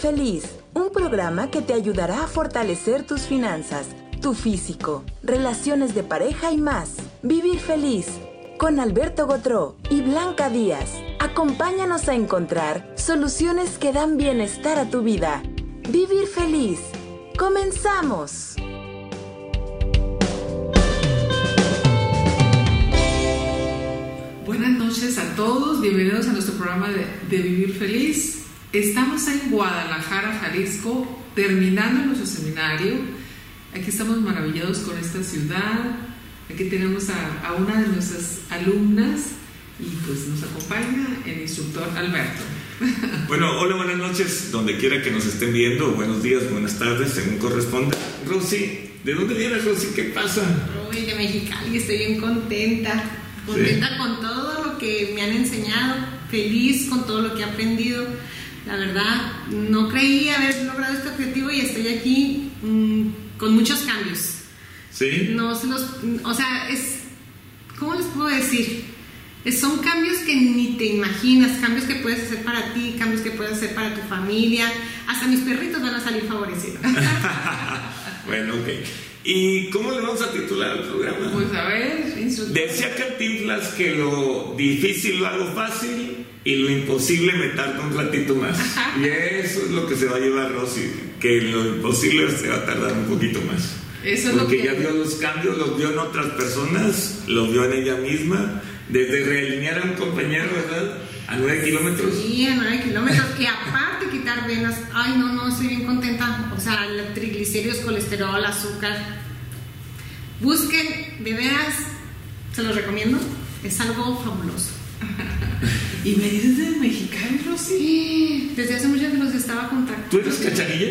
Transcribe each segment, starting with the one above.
Feliz, un programa que te ayudará a fortalecer tus finanzas, tu físico, relaciones de pareja y más. Vivir Feliz con Alberto Gotró y Blanca Díaz. Acompáñanos a encontrar soluciones que dan bienestar a tu vida. Vivir Feliz. ¡Comenzamos! Buenas noches a todos, bienvenidos a nuestro programa de, de Vivir Feliz. Estamos en Guadalajara, Jalisco, terminando nuestro seminario. Aquí estamos maravillados con esta ciudad. Aquí tenemos a, a una de nuestras alumnas y pues nos acompaña el instructor Alberto. Bueno, hola, buenas noches, donde quiera que nos estén viendo, buenos días, buenas tardes, según corresponda. Rosy, ¿de dónde vienes, Rosy? ¿Qué pasa? Uy, de Mexicali, estoy bien contenta. Contenta Sí. con todo lo que me han enseñado, feliz con todo lo que he aprendido. La verdad, no creí haber logrado este objetivo y estoy aquí mm, con muchos cambios. ¿Sí? No se los, o sea, es, ¿cómo les puedo decir? Es- son cambios que ni te imaginas, cambios que puedes hacer para ti, cambios que puedes hacer para tu familia. Hasta mis perritos van a salir favorecidos. Bueno, ok. ¿Y cómo le vamos a titular al programa? Pues a ver. Decía Cantinflas que lo difícil lo hago fácil y lo imposible me tarda un ratito más. Y eso es lo que se va a llevar Rosy, que lo imposible se va a tardar un poquito más. Eso es lo Porque que- ya vio los cambios, los vio en otras personas, los vio en ella misma, desde realinear a un compañero, ¿verdad? A nueve kilómetros. Sí, a 9 kilómetros. Y aparte quitar venas. Ay, no, no, estoy bien contenta. O sea, triglicéridos, colesterol, azúcar. Busquen, de veras, se los recomiendo. Es algo fabuloso. ¿Y me dices de Mexicali, Rosy? Desde hace mucho que los estaba contactando. ¿Tú eres cachanilla?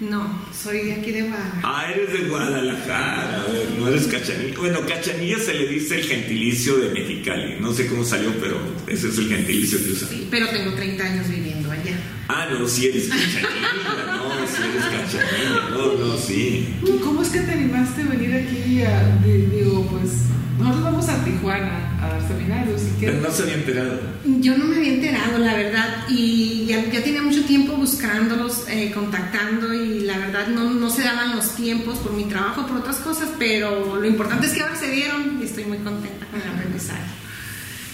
No, soy de aquí de Guadalajara. Ah, eres de Guadalajara, a ver, no eres cachanilla. Bueno, cachanilla se le dice el gentilicio de Mexicali. No sé cómo salió, pero ese es el gentilicio que usa. Sí, pero tengo 30 años viviendo allá. Ah, no, si eres cachanilla, no, si eres cachanilla, no, no, sí. ¿Y ¿Cómo es que te animaste a venir aquí a, digo, pues, nosotros vamos a Tijuana a dar seminarios y Pero no se había enterado. Yo no me había enterado, la verdad, y ya, ya tenía mucho tiempo buscándolos, eh, contactando, y la verdad no, no se daban los tiempos por mi trabajo, por otras cosas, pero lo importante es que ahora se dieron y estoy muy contenta con el aprendizaje.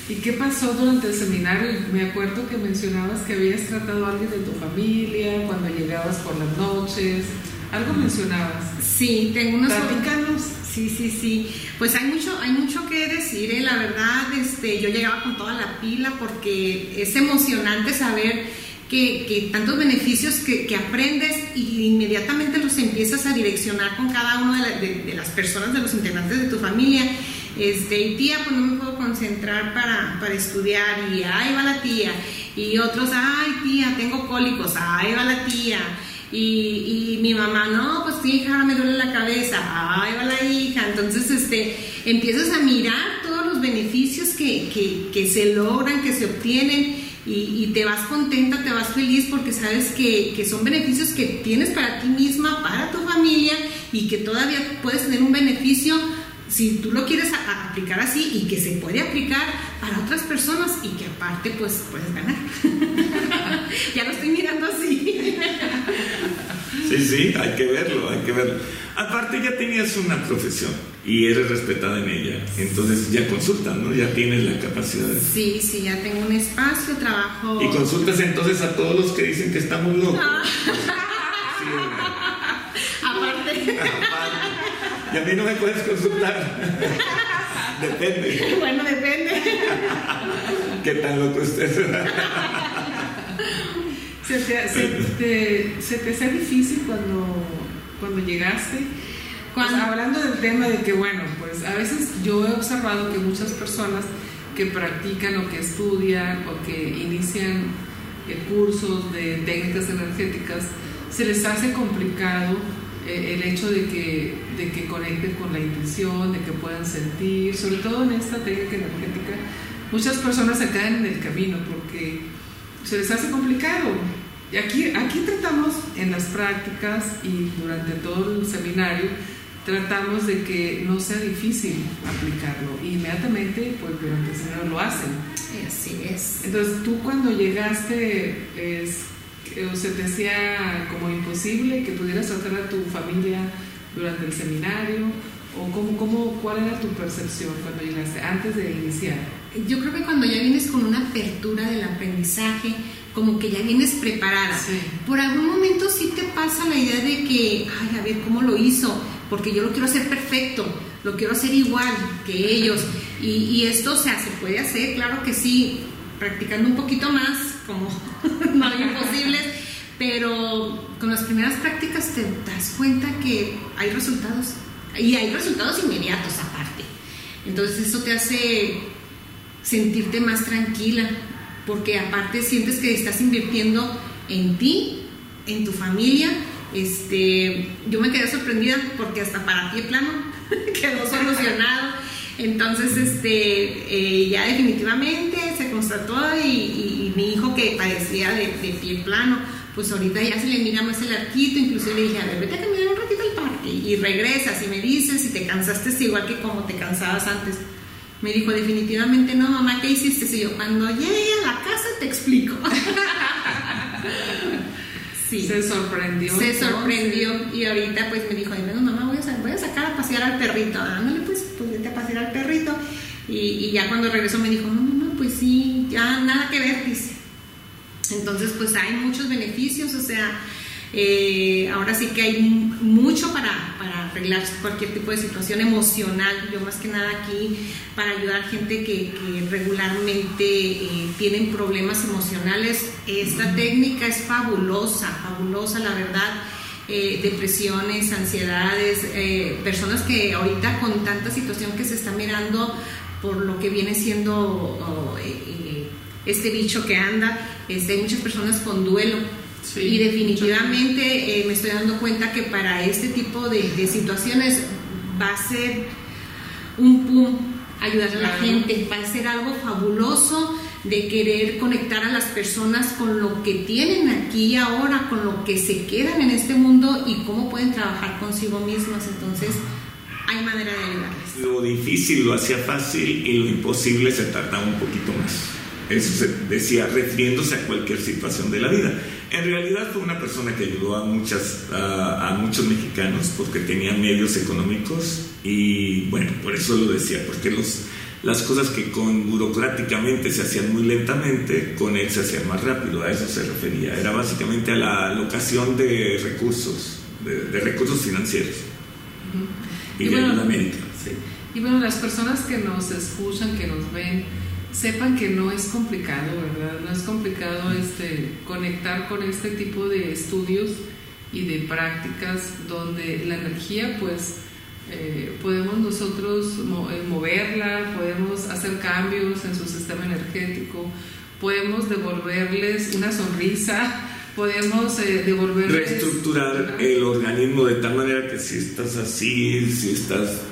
¿Y qué pasó durante el seminario? Me acuerdo que mencionabas que habías tratado a alguien de tu familia cuando llegabas por las noches. Algo mencionabas. Sí, tengo unas Platícanos. Sí, sí, sí. Pues hay mucho, hay mucho que decir, eh, la verdad, este, yo llegaba con toda la pila porque es emocionante saber que, que tantos beneficios que, que aprendes y inmediatamente los empiezas a direccionar con cada una de, la- de- de las personas, de los integrantes de tu familia. Este, y tía, pues no me puedo concentrar para, para estudiar, y ahí va la tía. Y otros, ay tía, tengo cólicos, ahí va la tía. Y, y mi mamá, no, pues hija, me duele la cabeza, ahí va la hija. Entonces, este, empiezas a mirar todos los beneficios que, que, que se logran, que se obtienen, y, y te vas contenta, te vas feliz porque sabes que, que son beneficios que tienes para ti misma, para tu familia, y que todavía puedes tener un beneficio si tú lo quieres a- a aplicar así y que se puede aplicar para otras personas y que aparte pues puedes ganar. ya lo estoy mirando así. Sí, sí, hay que verlo, hay que verlo. Aparte ya tenías una profesión y eres respetada en ella, entonces ya consultas, ¿no? Ya tienes la capacidad de... Sí, sí, ya tengo un espacio, trabajo. Y consultas entonces a todos los que dicen que estamos locos. Sí, Aparte, aparte. Y a mí no me puedes consultar. Depende. bueno, depende. ¿Qué tan loco estés? ¿Se te, se te, se te hacía difícil cuando, cuando llegaste? Cuando- Pues, hablando del tema de que, bueno, pues a veces yo he observado que muchas personas que practican o que estudian o que inician eh, cursos de técnicas energéticas, se les hace complicado el hecho de que, de que conecten con la intuición, de que puedan sentir, sobre todo en esta técnica energética, muchas personas se caen en el camino porque se les hace complicado. Y aquí, aquí tratamos en las prácticas y durante todo el seminario, tratamos de que no sea difícil aplicarlo. Y inmediatamente, pues durante el seminario lo hacen. Así es. Entonces, tú cuando llegaste, es, o se te hacía como imposible que pudieras tratar a tu familia durante el seminario? ¿O cómo, cómo, cuál era tu percepción cuando llegaste, antes de iniciar? Yo creo que cuando ya vienes con una apertura del aprendizaje, como que ya vienes preparada. Por algún momento sí te pasa la idea de que, ay, a ver, ¿cómo lo hizo? Porque yo lo quiero hacer perfecto, lo quiero hacer igual que ellos. Y, y esto, o sea, se puede hacer, claro que sí, practicando un poquito más, como no imposibles, pero con las primeras prácticas te das cuenta que hay resultados y hay resultados inmediatos aparte. Entonces eso te hace sentirte más tranquila, porque aparte sientes que estás invirtiendo en ti, en tu familia. Este, yo me quedé sorprendida porque hasta para pie plano quedó solucionado. Entonces, este, eh, ya definitivamente constató y, mi hijo que padecía de, de, pie plano, pues ahorita ya se le mira más el arquito, incluso le dije, a ver, vete a caminar un ratito al parque y regresas y me dices si te cansaste es igual que como te cansabas antes. Me dijo, definitivamente no, mamá, ¿qué hiciste? Y yo, cuando llegue a la casa te explico. sí. Se sorprendió. Se sorprendió y ahorita pues me dijo, no, mamá, voy a, voy a sacar a pasear al perrito. Ándale, pues, pues vete a pasear al perrito. Y, y, ya cuando regresó me dijo, no, pues sí, ya nada que ver, dice. Entonces, pues hay muchos beneficios, o sea, eh, ahora sí que hay mucho para, para, arreglar cualquier tipo de situación emocional. Yo más que nada aquí para ayudar a gente que, regularmente eh, tienen problemas emocionales. Esta técnica es fabulosa, fabulosa la verdad. Eh, depresiones, ansiedades, personas que ahorita con tanta situación que se está mirando por lo que viene siendo este bicho que anda, este, hay muchas personas con duelo y definitivamente eh, me estoy dando cuenta que para este tipo de, situaciones va a ser un pum ayudar a la gente, va a ser algo fabuloso de querer conectar a las personas con lo que tienen aquí y ahora, con lo que se quedan en este mundo y cómo pueden trabajar consigo mismas. Entonces, hay manera de ayudarles. Lo difícil lo hacía fácil y lo imposible se tardaba un poquito más. Eso se decía refiriéndose a cualquier situación de la vida. En realidad fue una persona que ayudó a, muchas, a, muchos mexicanos porque tenía medios económicos y bueno, por eso lo decía, porque los, las cosas que con burocráticamente se hacían muy lentamente, con él se hacían más rápido, a eso se refería. Era básicamente a la alocación de recursos, de, recursos financieros y, ayuda médica. Y bueno, las personas que nos escuchan, que nos ven, sepan que no es complicado, ¿verdad? No es complicado este, conectar con este tipo de estudios y de prácticas donde la energía, pues, eh, podemos nosotros eh, moverla, podemos hacer cambios en su sistema energético, podemos devolverles una sonrisa, podemos eh, devolverles... Reestructurar el organismo de tal manera que si estás así, si estás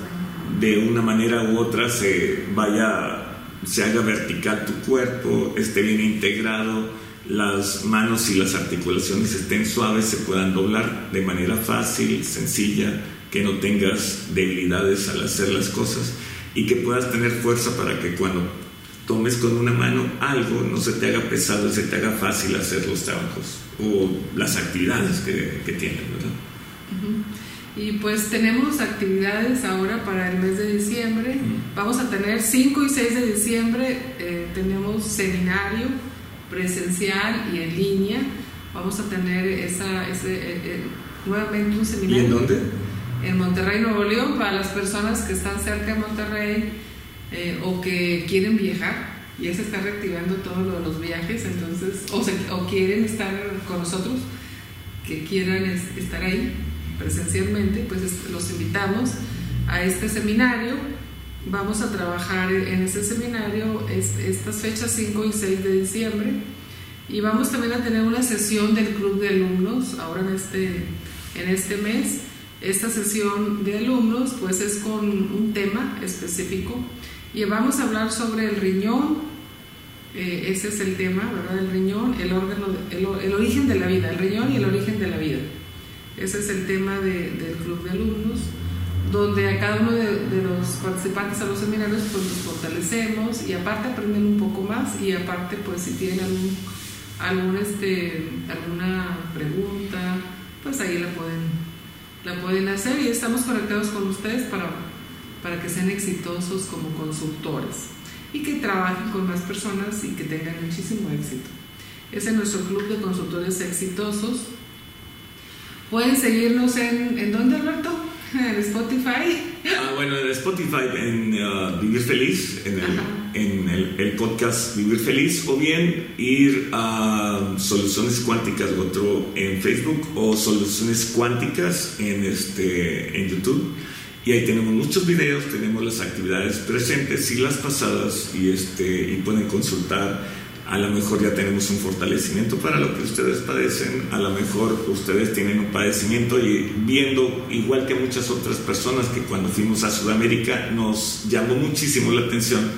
de una manera u otra, se vaya se haga vertical tu cuerpo, esté bien integrado, las manos y las articulaciones estén suaves, se puedan doblar de manera fácil, sencilla, que no tengas debilidades al hacer las cosas y que puedas tener fuerza para que cuando tomes con una mano algo no se te haga pesado, se te haga fácil hacer los trabajos o las actividades que, que tienes, ¿verdad? Y pues tenemos actividades ahora para el mes de diciembre. Vamos a tener 5 y 6 de diciembre, eh, tenemos seminario presencial y en línea. Vamos a tener esa, ese, eh, eh, nuevamente un seminario. ¿Y en dónde? En Monterrey, Nuevo León, para las personas que están cerca de Monterrey o que quieren viajar. Ya se está reactivando todo lo de los viajes, entonces, o, o quieren estar con nosotros, que quieran estar ahí presencialmente, pues los invitamos a este seminario. Vamos a trabajar en ese seminario estas fechas 5 y 6 de diciembre y vamos también a tener una sesión del club de alumnos ahora en este, en este mes. Esta sesión de alumnos pues es con un tema específico y vamos a hablar sobre el riñón, eh, ese es el tema, ¿verdad? El riñón, el órgano, el, origen de la vida, el riñón y el origen de la vida. Ese es el tema del club de alumnos, donde a cada uno de, los participantes a los seminarios pues los fortalecemos y aparte aprenden un poco más y aparte pues si tienen algún este, alguna pregunta, pues ahí la pueden, la pueden hacer y estamos conectados con ustedes para, para que sean exitosos como consultores y que trabajen con más personas y que tengan muchísimo éxito. Ese es nuestro club de consultores exitosos. Pueden seguirnos en, ¿en dónde, Alberto? En Spotify. Ah, bueno, en Spotify, en uh, Vivir Feliz, en, el, en el, el, podcast Vivir Feliz, o bien ir a Soluciones Cuánticas otro en Facebook o Soluciones Cuánticas en, este, en YouTube. Y ahí tenemos muchos videos, tenemos las actividades presentes y las pasadas y, este, y pueden consultar a lo mejor ya tenemos un fortalecimiento para lo que ustedes padecen, a lo mejor ustedes tienen un padecimiento y viendo, igual que muchas otras personas que cuando fuimos a Sudamérica nos llamó muchísimo la atención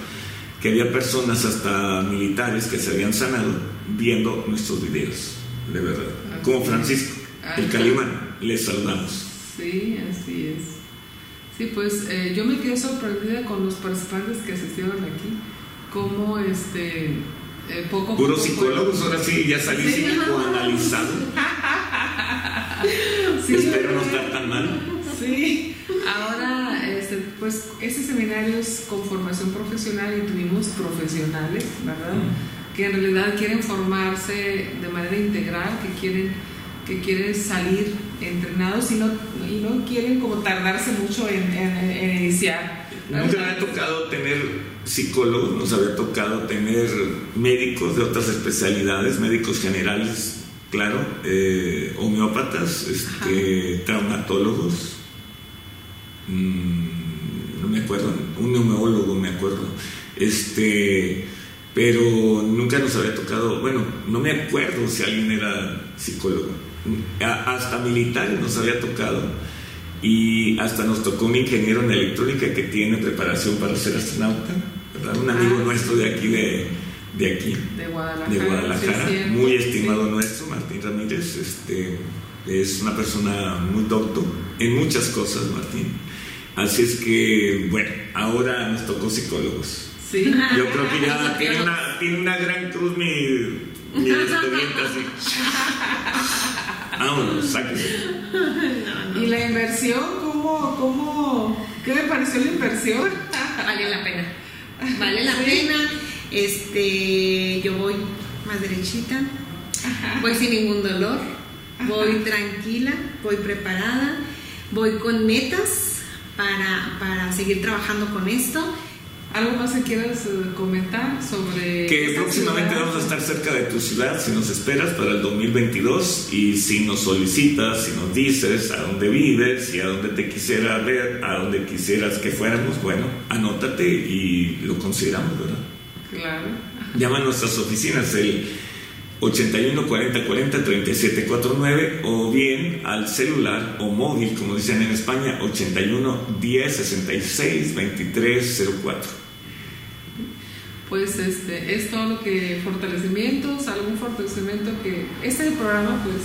que había personas hasta militares que se habían sanado viendo nuestros videos, de verdad. Como Francisco, el Calimán, les saludamos. Sí, así es. Sí, pues eh, yo me quedé sorprendida con los participantes que asistieron aquí, como este eh, poco, Puros psicólogos, ahora sí, ya salí sí. psicoanalizado. sí, Espero no estar tan mal. Sí, ahora, este, pues, ese seminario es con formación profesional y tuvimos profesionales, ¿verdad? Mm. Que en realidad quieren formarse de manera integral, que quieren, que quieren salir entrenados y no, y no quieren como tardarse mucho en, en, en iniciar. Nunca me ha tocado tener psicólogos, nos había tocado tener médicos de otras especialidades, médicos generales, claro, eh, homeópatas, este, traumatólogos, mmm, no me acuerdo, un neumólogo me acuerdo, este, pero nunca nos había tocado, bueno, no me acuerdo si alguien era psicólogo, hasta militares nos había tocado y hasta nos tocó un ingeniero en electrónica que tiene preparación para ser astronauta un amigo ah, nuestro de aquí, de, de aquí, de Guadalajara, de Guadalajara muy estimado nuestro, Martín Ramírez, este, es una persona muy docto en muchas cosas, Martín. Así es que, bueno, ahora nos tocó psicólogos. Sí. Yo creo que ya tiene una, tiene una gran cruz mi, mi así. Vámonos, sáquese. ¿Y la inversión? ¿Cómo, cómo, ¿Qué me pareció la inversión? Vale la pena vale la pena. Este, yo voy más derechita, voy sin ningún dolor, voy tranquila, voy preparada, voy con metas para, para seguir trabajando con esto ¿Algo más que quieras eh, comentar sobre... Que próximamente vamos a estar cerca de tu ciudad si nos esperas para el 2022 y si nos solicitas, si nos dices a dónde vives y a dónde te quisiera ver, a dónde quisieras que fuéramos, bueno, anótate y lo consideramos, ¿verdad? Claro. Llama a nuestras oficinas el 81 40 40 37 49 o bien al celular o móvil, como dicen en España, 81 10 66 23 04 pues este, es todo lo que fortalecimientos, algún fortalecimiento que este programa pues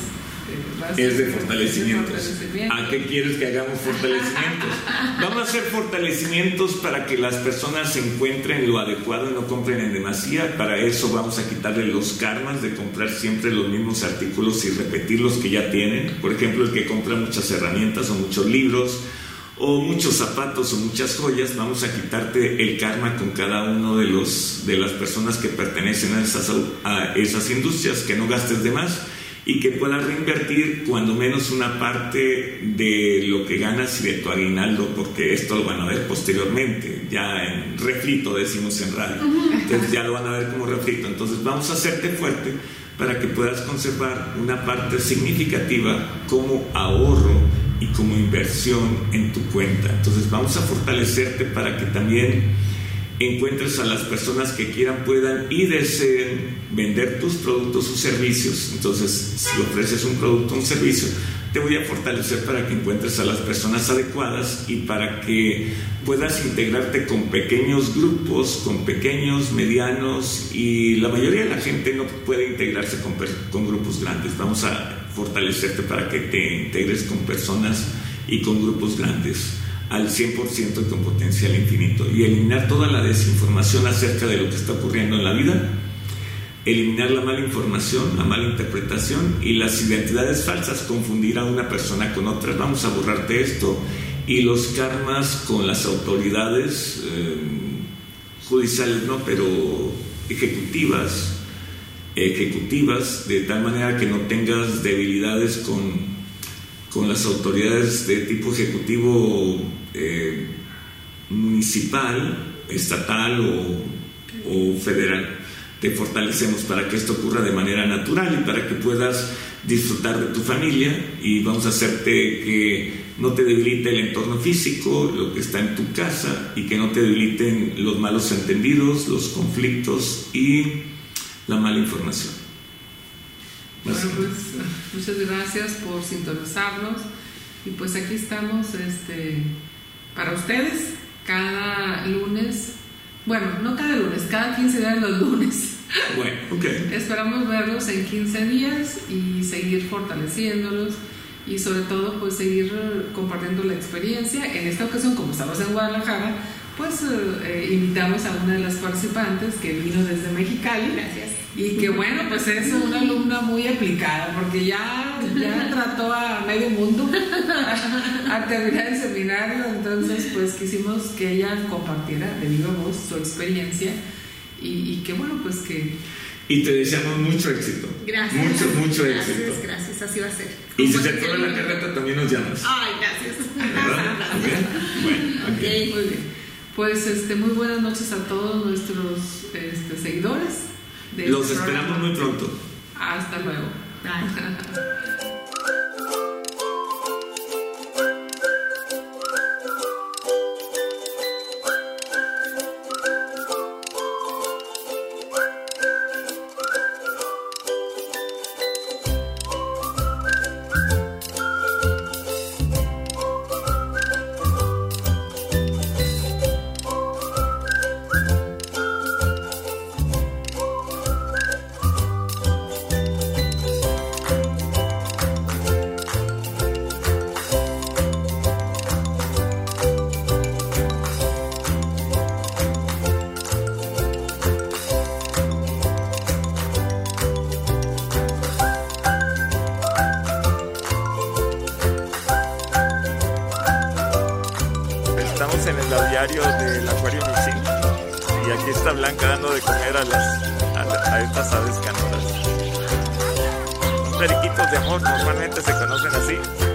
eh, es de fortalecimientos. ¿A qué quieres que hagamos fortalecimientos? Vamos a hacer fortalecimientos para que las personas encuentren lo adecuado y no compren en demasía. Para eso vamos a quitarle los karmas de comprar siempre los mismos artículos y repetir los que ya tienen. Por ejemplo, el que compra muchas herramientas o muchos libros o muchos zapatos o muchas joyas, vamos a quitarte el karma con cada uno de los de las personas que pertenecen a esas, a esas industrias, que no gastes de más y que puedas reinvertir cuando menos una parte de lo que ganas y de tu aguinaldo, porque esto lo van a ver posteriormente, ya en refrito decimos en radio, entonces ya lo van a ver como refrito, entonces vamos a hacerte fuerte para que puedas conservar una parte significativa como ahorro y como inversión en tu cuenta. Entonces vamos a fortalecerte para que también encuentres a las personas que quieran, puedan y deseen vender tus productos o servicios. Entonces, si ofreces un producto o un servicio, te voy a fortalecer para que encuentres a las personas adecuadas y para que puedas integrarte con pequeños grupos, con pequeños, medianos y la mayoría de la gente no puede integrarse con, con grupos grandes. Vamos a fortalecerte para que te integres con personas y con grupos grandes al 100% con potencial infinito y eliminar toda la desinformación acerca de lo que está ocurriendo en la vida eliminar la mala información, la mala interpretación y las identidades falsas, confundir a una persona con otra. Vamos a borrarte esto y los karmas con las autoridades eh, judiciales, no, pero ejecutivas, ejecutivas, de tal manera que no tengas debilidades con, con las autoridades de tipo ejecutivo eh, municipal, estatal o, federal. Te fortalecemos para que esto ocurra de manera natural y para que puedas disfrutar de tu familia y vamos a hacerte que no te debilite el entorno físico, lo que está en tu casa y que no te debiliten los malos entendidos, los conflictos y la mala información. Bueno, pues muchas gracias por sintonizarnos y pues aquí estamos este, para ustedes cada lunes, bueno, no cada lunes, cada 15 días los lunes. Bueno, ok. Esperamos verlos en 15 días y seguir fortaleciéndolos y sobre todo pues seguir compartiendo la experiencia. En esta ocasión, como estamos en Guadalajara, pues eh, invitamos a una de las participantes que vino desde Mexicali. Gracias. Y que bueno, pues es una alumna muy aplicada porque ya, ya trató a medio mundo a, terminar el seminario, entonces pues quisimos que ella compartiera de viva voz su experiencia y, y que bueno, pues que y te deseamos mucho éxito. Gracias. Mucho, mucho gracias, éxito. Gracias, así va a ser. Y si se atora la carreta también nos llamas. Ay, gracias. ¿Verdad? Ok. Bueno, ok. Ok, muy bien. Pues este, muy buenas noches a todos nuestros este, seguidores. Los esperamos muy pronto. Hasta luego. Bye. En el aviario del Acuario Michín y aquí está Blanca dando de comer a, las, a, a estas aves canoras. Son periquitos de amor, normalmente se conocen así.